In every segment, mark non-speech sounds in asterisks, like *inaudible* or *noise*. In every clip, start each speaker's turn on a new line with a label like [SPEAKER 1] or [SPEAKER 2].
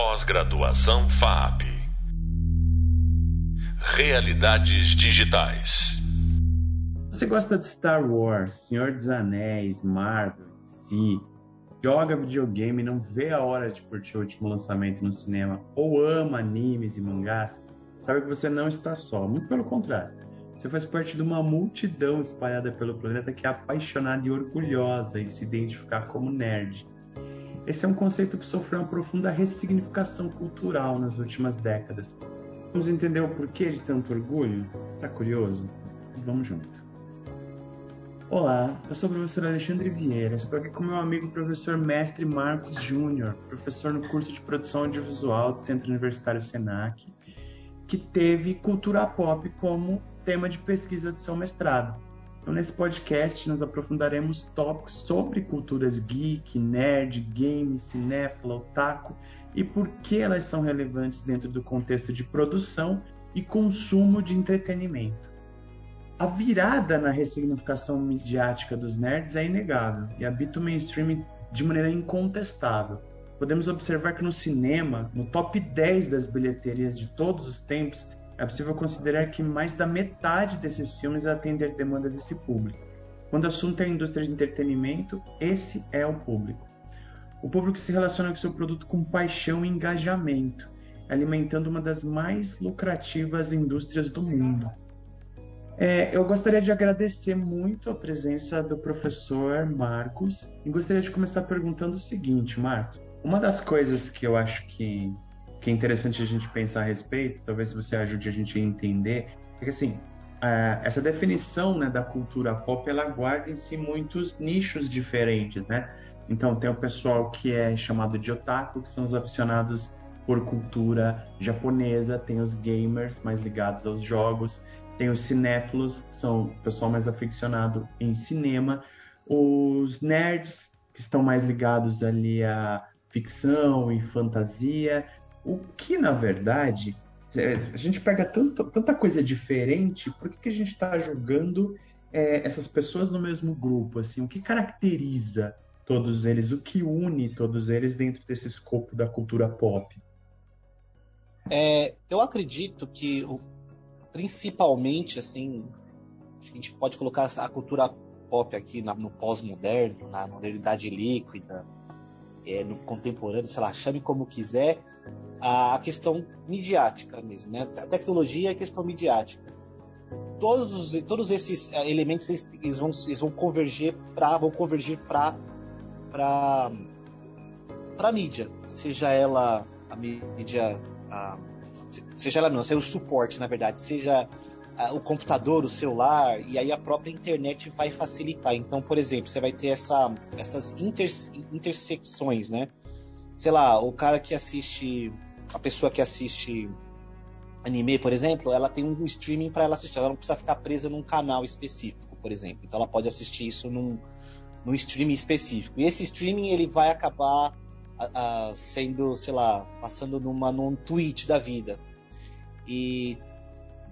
[SPEAKER 1] Pós-graduação FAP. Realidades digitais.
[SPEAKER 2] Você gosta de Star Wars, Senhor dos Anéis, Marvel, DC, joga videogame e não vê a hora de curtir o último lançamento no cinema, ou ama animes e mangás, sabe que você não está só. Muito pelo contrário. Você faz parte de uma multidão espalhada pelo planeta que é apaixonada e orgulhosa em se identificar como nerd. Esse é um conceito que sofreu uma profunda ressignificação cultural nas últimas décadas. Vamos entender o porquê de tanto orgulho? Tá curioso? Vamos junto. Olá, eu sou o professor Alexandre Vieira, estou aqui com meu amigo professor mestre Marcos Júnior, professor no curso de produção audiovisual do Centro Universitário Senac, que teve cultura pop como tema de pesquisa de seu mestrado. Então, nesse podcast, nos aprofundaremos tópicos sobre culturas geek, nerd, game, cinéfila, otaku e por que elas são relevantes dentro do contexto de produção e consumo de entretenimento. A virada na ressignificação midiática dos nerds é inegável e habita o mainstream de maneira incontestável. Podemos observar que no cinema, no top 10 das bilheterias de todos os tempos, é possível considerar que mais da metade desses filmes atende à demanda desse público. Quando o assunto é a indústria de entretenimento, esse é o público. O público se relaciona com seu produto com paixão e engajamento, alimentando uma das mais lucrativas indústrias do mundo. É, eu gostaria de agradecer muito a presença do professor Marcos e gostaria de começar perguntando o seguinte, Marcos. Uma das coisas que eu acho que que é interessante a gente pensar a respeito, talvez você ajude a gente a entender, é que assim, essa definição né, da cultura pop, ela guarda em si muitos nichos diferentes, né? Então tem o pessoal que é chamado de otaku, que são os aficionados por cultura japonesa, tem os gamers mais ligados aos jogos, tem os cinéfilos, que são o pessoal mais aficionado em cinema, os nerds, que estão mais ligados ali a ficção e fantasia, o que, na verdade, é, a gente pega tanto, tanta coisa diferente, por que, que a gente está jogando é, essas pessoas no mesmo grupo? Assim, o que caracteriza todos eles? O que une todos eles dentro desse escopo da cultura pop?
[SPEAKER 3] É, eu acredito que, principalmente, assim, a gente pode colocar a cultura pop aqui na, no pós-moderno, na modernidade líquida, é, no contemporâneo, sei lá, chame como quiser, a questão midiática mesmo, né? A tecnologia é questão midiática. Todos, todos esses é, elementos eles vão, eles vão converger para vão convergir para para para mídia, seja ela a mídia a, seja ela não, seja o suporte na verdade, seja o computador, o celular e aí a própria internet vai facilitar. Então, por exemplo, você vai ter essa, essas inter, intersecções, né? Sei lá, o cara que assiste a pessoa que assiste anime, por exemplo, ela tem um streaming para ela assistir. Ela não precisa ficar presa num canal específico, por exemplo. Então ela pode assistir isso num, num streaming específico. E esse streaming ele vai acabar sendo, sei lá, passando numa, num tweet da vida. E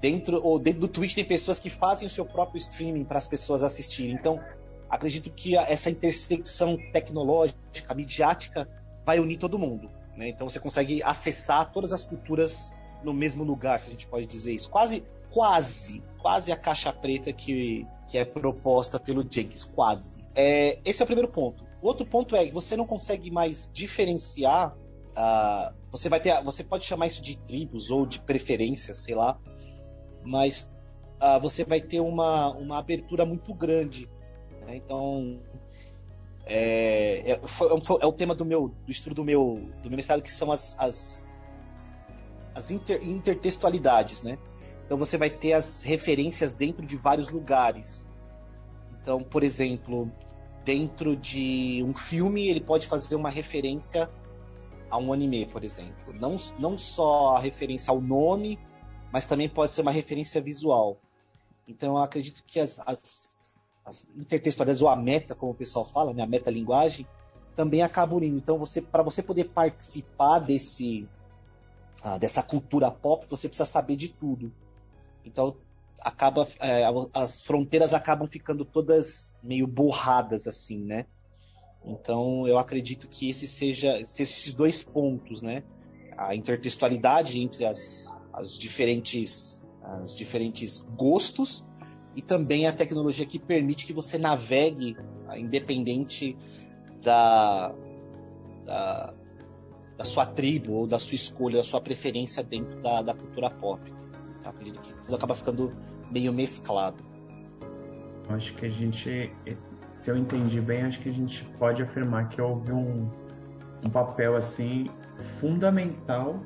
[SPEAKER 3] dentro ou dentro do Twitch tem pessoas que fazem o seu próprio streaming para as pessoas assistirem. Então, acredito que essa intersecção tecnológica, midiática, vai unir todo mundo. Né? Então você consegue acessar todas as culturas no mesmo lugar, se a gente pode dizer isso. Quase, quase, quase a caixa preta que, que é proposta pelo Jenkins, quase. É, esse é o primeiro ponto. O outro ponto é que você não consegue mais diferenciar. Uh, você vai ter, você pode chamar isso de tribos ou de preferências, sei lá, mas uh, você vai ter uma, uma abertura muito grande. Né? Então, é, é, foi, é, o tema do meu do estudo do meu do meu mestrado que são as as, as inter, intertextualidades, né? Então você vai ter as referências dentro de vários lugares. Então, por exemplo, dentro de um filme ele pode fazer uma referência a um anime, por exemplo. Não, não só a referência ao nome, mas também pode ser uma referência visual. Então eu acredito que as, as as intertextualidades ou a meta, como o pessoal fala, né, a metalinguagem, também acaba unindo. Então, você, para você poder participar desse, ah, dessa cultura pop, você precisa saber de tudo. Então, acaba, é, as fronteiras acabam ficando todas meio borradas assim, né? Então, eu acredito que esse seja esses dois pontos, né? a intertextualidade entre as, as diferentes as diferentes gostos e também a tecnologia que permite que você navegue independente da, da, da sua tribo ou da sua escolha, da sua preferência dentro da, da cultura pop. Eu acredito que tudo acaba ficando meio mesclado.
[SPEAKER 2] Acho que a gente, se eu entendi bem, acho que a gente pode afirmar que houve um, um papel assim fundamental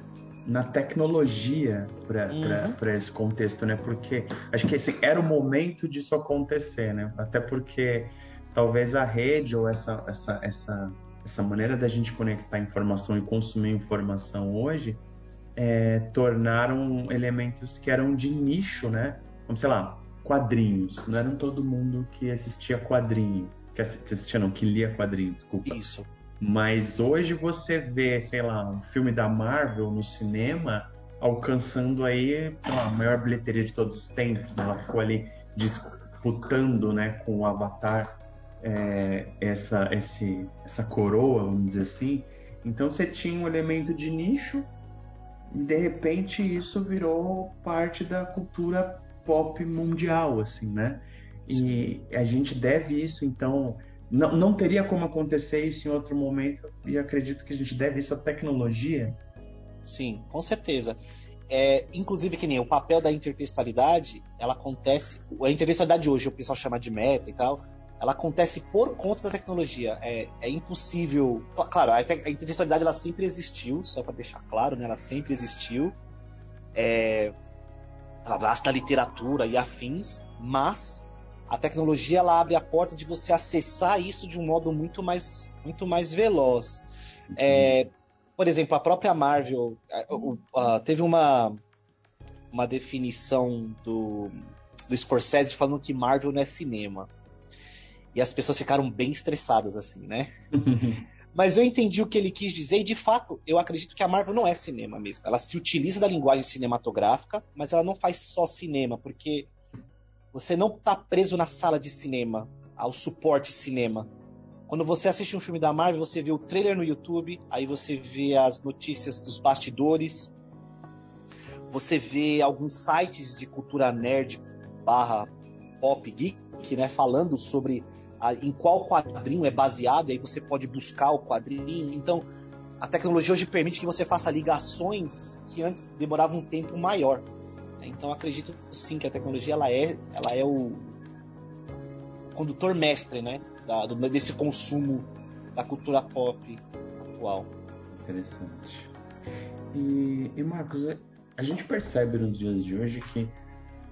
[SPEAKER 2] na tecnologia para uhum. esse contexto, né? Porque acho que esse era o momento disso acontecer, né? Até porque talvez a rede ou essa, essa, essa, essa maneira da gente conectar informação e consumir informação hoje é, tornaram elementos que eram de nicho, né? Como, sei lá, quadrinhos. Não era todo mundo que assistia quadrinho. Que assistia, não, que lia quadrinhos, desculpa.
[SPEAKER 3] Isso.
[SPEAKER 2] Mas hoje você vê, sei lá, um filme da Marvel no cinema alcançando aí, sei lá, a maior bilheteria de todos os tempos. Né? Ela ficou ali disputando, né, com o Avatar é, essa, esse, essa coroa, vamos dizer assim. Então você tinha um elemento de nicho e de repente isso virou parte da cultura pop mundial, assim, né? E a gente deve isso, então, não, não teria como acontecer isso em outro momento, e acredito que a gente deve isso à tecnologia.
[SPEAKER 3] Sim, com certeza. É, inclusive, que nem o papel da intertextualidade, ela acontece. A intertextualidade hoje, o pessoal chama de meta e tal, ela acontece por conta da tecnologia. É, é impossível. Claro, a, intertextualidade ela sempre existiu, só para deixar claro, né? Ela sempre existiu. É, ela nasce da literatura e afins, mas a tecnologia ela abre a porta de você acessar isso de um modo muito mais, muito mais veloz. É, por exemplo, a própria Marvel uh, uh, teve uma, uma definição do, do Scorsese falando que Marvel não é cinema. E as pessoas ficaram bem estressadas, assim, né? *laughs* Mas eu entendi o que ele quis dizer, e de fato, eu acredito que a Marvel não é cinema mesmo. Ela se utiliza da linguagem cinematográfica, mas ela não faz só cinema, porque você não está preso na sala de cinema, ao suporte cinema. Quando você assiste um filme da Marvel, você vê o trailer no YouTube, aí você vê as notícias dos bastidores, você vê alguns sites de cultura nerd barra pop geek, né, falando sobre a, em qual quadrinho é baseado, aí você pode buscar o quadrinho. Então, a tecnologia hoje permite que você faça ligações que antes demoravam um tempo maior. Então acredito sim que a tecnologia ela é, ela é o condutor mestre, né, da, do, desse consumo da cultura pop atual.
[SPEAKER 2] Interessante. E, e Marcos, a gente percebe nos dias de hoje que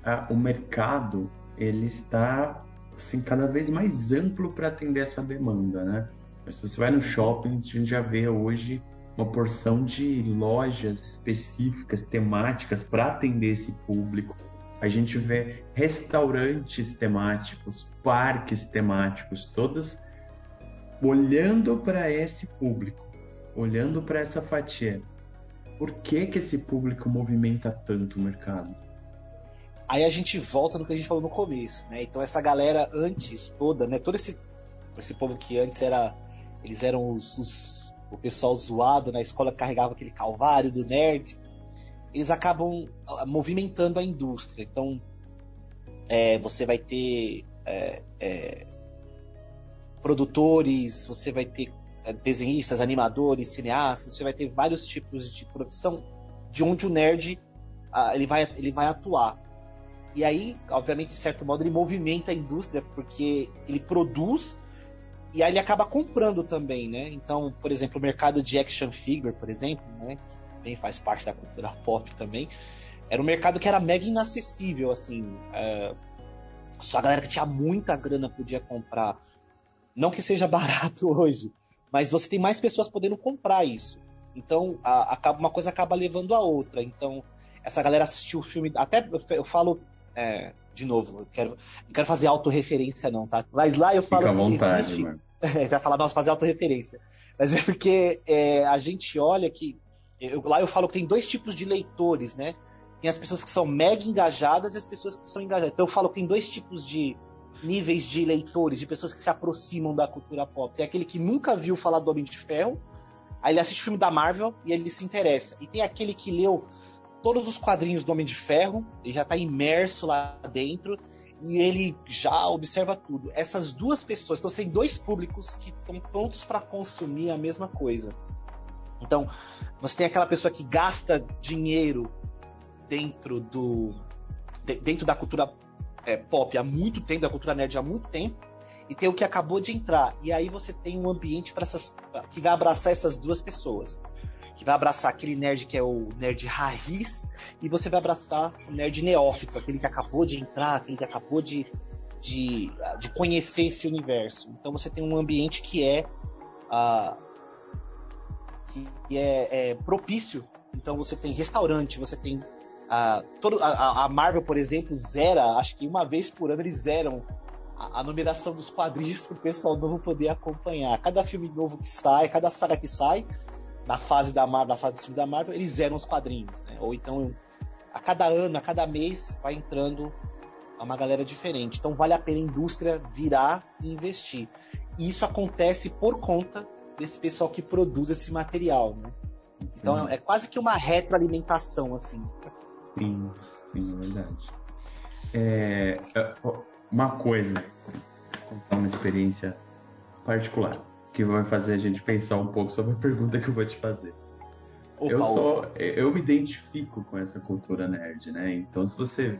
[SPEAKER 2] a, o mercado ele está assim cada vez mais amplo para atender essa demanda, né? Se você vai no shopping, a gente já vê hoje uma porção de lojas específicas, temáticas para atender esse público. A gente vê restaurantes temáticos, parques temáticos, todos olhando para esse público, olhando para essa fatia. Por que, que esse público movimenta tanto o mercado?
[SPEAKER 3] Aí a gente volta no que a gente falou no começo, né? Então essa galera antes toda, né? Todo esse, esse povo que antes era, eles eram os, os o pessoal zoado na escola carregava aquele calvário do nerd, eles acabam ah, movimentando a indústria. Então, é, você vai ter é, é, produtores, você vai ter é, desenhistas, animadores, cineastas, você vai ter vários tipos de produção de onde o nerd ah, ele, vai, ele vai atuar. E aí, obviamente, de certo modo, ele movimenta a indústria porque ele produz e aí ele acaba comprando também, né? Então, por exemplo, o mercado de action figure, por exemplo, né? Que também faz parte da cultura pop também, era um mercado que era mega inacessível, assim. É... Só a galera que tinha muita grana podia comprar. Não que seja *laughs* barato hoje, mas você tem mais pessoas podendo comprar isso. Então, a, a, uma coisa acaba levando a outra. Então, essa galera assistiu o filme. Até eu falo. É, de novo, eu quero, não quero fazer autorreferência, não, tá? Mas lá eu falo
[SPEAKER 2] Fica à vontade, existe. Mano. *laughs*
[SPEAKER 3] É, vai falar, nossa, fazer autorreferência. Mas é porque é, a gente olha que. Eu, lá eu falo que tem dois tipos de leitores, né? Tem as pessoas que são mega engajadas e as pessoas que são engajadas. Então eu falo que tem dois tipos de níveis de leitores, de pessoas que se aproximam da cultura pop. Tem aquele que nunca viu falar do Homem de Ferro Aí ele assiste filme da Marvel e ele se interessa. E tem aquele que leu todos os quadrinhos do Homem de Ferro, ele já está imerso lá dentro e ele já observa tudo. Essas duas pessoas, então, tem dois públicos que estão prontos para consumir a mesma coisa. Então, você tem aquela pessoa que gasta dinheiro dentro do dentro da cultura é, pop há muito tempo, da cultura nerd há muito tempo, e tem o que acabou de entrar. E aí você tem um ambiente para essas que vai abraçar essas duas pessoas. Que vai abraçar aquele nerd que é o nerd raiz, e você vai abraçar o nerd neófito, aquele que acabou de entrar, aquele que acabou de, de, de conhecer esse universo. Então você tem um ambiente que é uh, que é, é propício. Então você tem restaurante, você tem a, todo, a, a, Marvel, por exemplo, zera, acho que uma vez por ano eles zeram a, a numeração dos quadrinhos *laughs* para o pessoal novo poder acompanhar. Cada filme novo que sai, cada saga que sai, na fase da Marvel, na fase do filme da Marvel, eles zeram os quadrinhos. Né? Ou então, a cada ano, a cada mês, vai entrando uma galera diferente. Então vale a pena a indústria virar e investir. E isso acontece por conta desse pessoal que produz esse material, né? Então é quase que uma retroalimentação, assim.
[SPEAKER 2] Sim, sim, é verdade. É, é uma coisa, contar uma experiência particular, que vai fazer a gente pensar um pouco sobre a pergunta que eu vou te fazer. Opa, eu só, eu me identifico com essa cultura nerd, né? Então, se você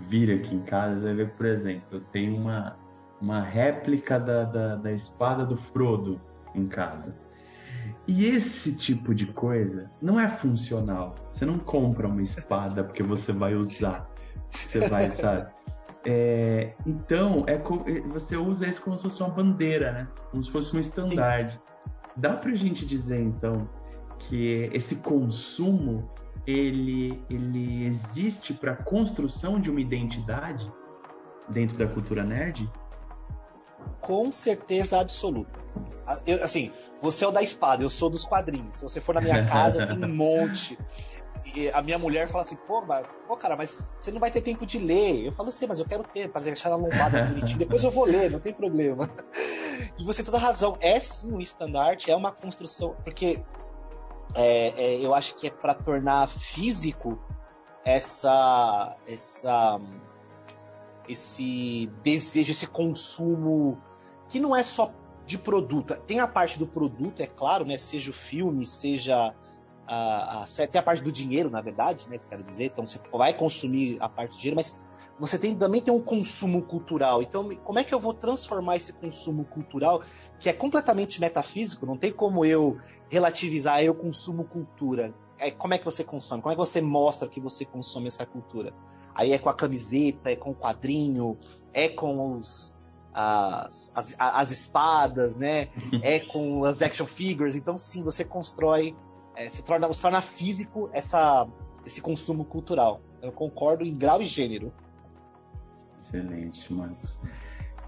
[SPEAKER 2] vir aqui em casa, você vai ver, por exemplo, eu tenho uma, uma réplica da, da, da espada do Frodo em casa. E esse tipo de coisa não é funcional. Você não compra uma espada porque você vai usar. Você vai, sabe? *laughs* É, então, é, você usa isso como se fosse uma bandeira, né? Como se fosse um estandarte. Dá pra gente dizer, então, que esse consumo ele, ele existe para construção de uma identidade dentro da cultura nerd?
[SPEAKER 3] Com certeza absoluta. Eu, assim, você é o da espada, eu sou dos quadrinhos. Se você for na minha *laughs* casa, tem um monte. E a minha mulher fala assim, pô, mas, pô, cara, mas você não vai ter tempo de ler. Eu falo assim, mas eu quero ter, para deixar ela lombada *laughs* bonitinho. Depois eu vou ler, não tem problema. E você tem toda razão. É sim um estandarte, é uma construção. Porque é, é, eu acho que é para tornar físico essa, essa, esse desejo, esse consumo que não é só de produto. Tem a parte do produto, é claro, né? Seja o filme, seja a, a, tem a parte do dinheiro, na verdade, né? Quero dizer, então você vai consumir a parte do dinheiro, mas você tem, também tem um consumo cultural. Então, como é que eu vou transformar esse consumo cultural, que é completamente metafísico? Não tem como eu relativizar, eu consumo cultura. É, como é que você consome? Como é que você mostra que você consome essa cultura? Aí é com a camiseta, é com o quadrinho, é com os, as, as, as espadas, né? *laughs* é com as action figures. Então, sim, você constrói, é, se torna, você torna físico essa, esse consumo cultural. Eu concordo em grau e gênero.
[SPEAKER 2] Excelente, Marcos.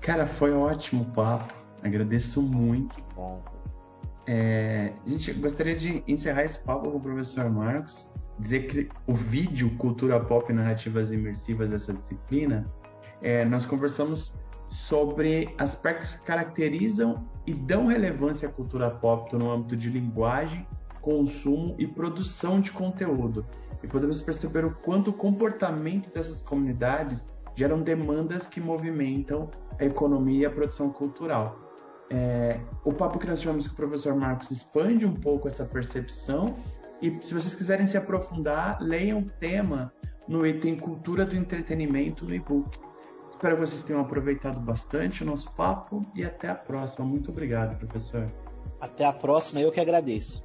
[SPEAKER 2] Cara, foi um ótimo papo. Agradeço muito. Bom. É, gente gostaria de encerrar esse papo com o professor Marcos, dizer que o vídeo Cultura Pop Narrativas Imersivas dessa disciplina, é, nós conversamos sobre aspectos que caracterizam e dão relevância à cultura pop no âmbito de linguagem, consumo e produção de conteúdo. E podemos perceber o quanto o comportamento dessas comunidades geram demandas que movimentam a economia e a produção cultural. É, o papo que nós tivemos com o professor Marcos expande um pouco essa percepção e se vocês quiserem se aprofundar, leiam o tema no item Cultura do Entretenimento no e-book. Espero que vocês tenham aproveitado bastante o nosso papo e até a próxima. Muito obrigado, professor.
[SPEAKER 3] Até a próxima, eu que agradeço.